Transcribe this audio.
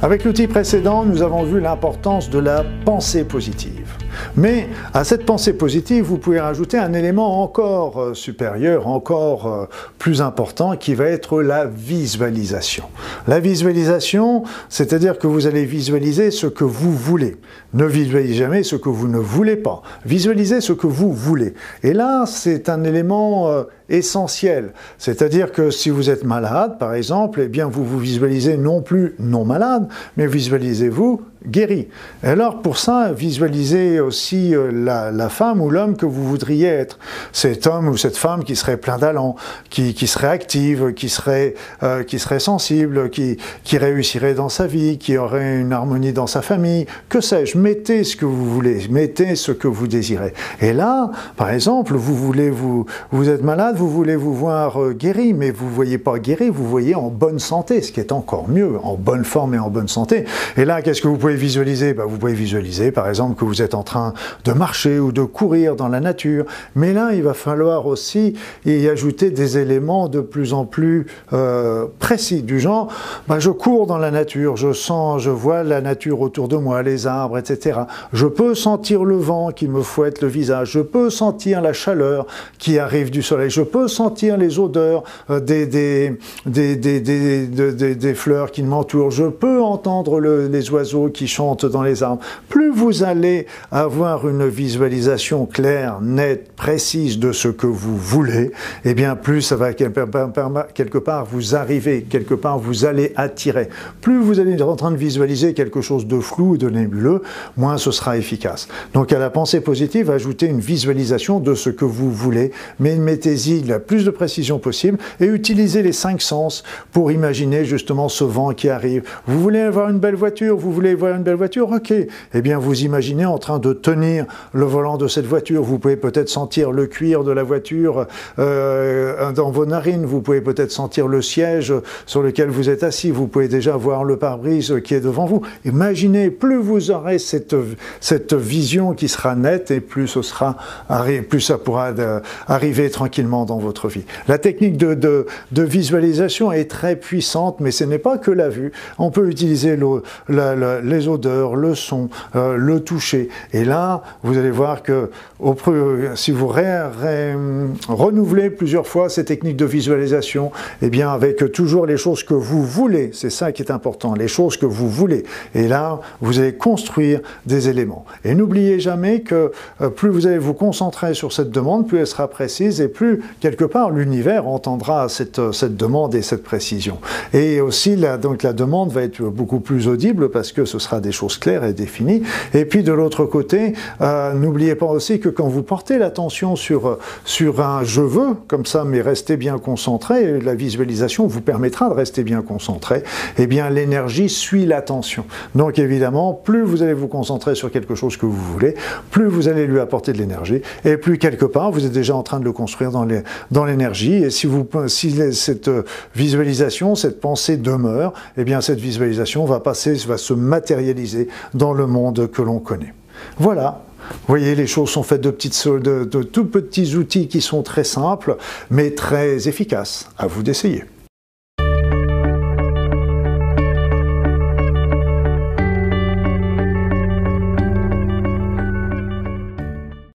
Avec l'outil précédent, nous avons vu l'importance de la pensée positive. Mais à cette pensée positive, vous pouvez rajouter un élément encore euh, supérieur, encore euh, plus important, qui va être la visualisation. La visualisation, c'est-à-dire que vous allez visualiser ce que vous voulez. Ne visualisez jamais ce que vous ne voulez pas. Visualisez ce que vous voulez. Et là, c'est un élément euh, essentiel. C'est-à-dire que si vous êtes malade, par exemple, eh bien vous vous visualisez non plus non malade, mais visualisez-vous guéri. alors pour ça, visualisez aussi euh, la, femme ou l'homme que vous voudriez être. Cet homme ou cette femme qui serait plein d'allant, qui, serait active, qui serait, euh, qui serait sensible, qui, qui réussirait dans sa vie, qui aurait une harmonie dans sa famille, que sais-je. Mettez ce que vous voulez, mettez ce que vous désirez. Et là, par exemple, vous voulez vous, vous êtes malade, vous voulez vous voir euh, guéri, mais vous ne voyez pas guéri, vous voyez en bonne santé, ce qui est encore mieux, en bonne forme et en bonne santé. Et là, qu'est-ce que vous pouvez visualiser? Bah, Vous pouvez visualiser, par exemple, que vous êtes en train de marcher ou de courir dans la nature. Mais là, il va falloir aussi y ajouter des éléments de plus en plus euh, précis, du genre, bah, je cours dans la nature, je sens, je vois la nature autour de moi, les arbres, etc. Je peux sentir le vent qui me fouette le visage, je peux sentir la chaleur qui arrive du soleil, je peux sentir les odeurs euh, des, des, des, des, fleurs qui m'entourent, je peux entendre les oiseaux qui chantent dans les arbres. Plus vous allez avoir une visualisation claire, nette, précise de ce que vous voulez, et eh bien plus ça va quelque part vous arriver, quelque part vous allez attirer. Plus vous allez être en train de visualiser quelque chose de flou et de nébuleux, moins ce sera efficace. Donc à la pensée positive, ajoutez une visualisation de ce que vous voulez, mais mettez-y la plus de précision possible et utilisez les cinq sens pour imaginer justement ce vent qui arrive. Vous voulez avoir une belle voiture, vous voulez voir une belle voiture, ok. Eh bien, vous imaginez en train de tenir le volant de cette voiture. Vous pouvez peut-être sentir le cuir de la voiture euh, dans vos narines. Vous pouvez peut-être sentir le siège sur lequel vous êtes assis. Vous pouvez déjà voir le pare-brise qui est devant vous. Imaginez, plus vous aurez cette, cette vision qui sera nette et plus ce sera, plus ça pourra arriver tranquillement dans votre vie. La technique de, de, visualisation est très puissante, mais ce n'est pas que la vue. On peut utiliser le, les odeurs, le son, euh, le toucher. Et là, vous allez voir que si vous renouvelez plusieurs fois ces techniques de visualisation, eh bien avec toujours les choses que vous voulez, c'est ça qui est important, les choses que vous voulez. Et là, vous allez construire des éléments. Et n'oubliez jamais que euh, plus vous allez vous concentrer sur cette demande, plus elle sera précise et plus quelque part l'univers entendra cette, demande et cette précision. Et aussi, la, donc la demande va être beaucoup plus audible parce que ce sera des choses claires et définies. Et puis de l'autre côté, euh, n'oubliez pas aussi que quand vous portez l'attention sur, sur un je veux, comme ça, mais restez bien concentré, la visualisation vous permettra de rester bien concentré, eh bien l'énergie suit l'attention. Donc évidemment, plus vous allez vous concentrer sur quelque chose que vous voulez, plus vous allez lui apporter de l'énergie, et plus quelque part, vous êtes déjà en train de le construire dans l'énergie, et si, vous, si cette visualisation, cette pensée demeure, eh bien cette visualisation va passer, va se matérialiser dans le monde que l'on connaît. Voilà, vous voyez, les choses sont faites de, petites, de tout petits outils qui sont très simples, mais très efficaces. À vous d'essayer.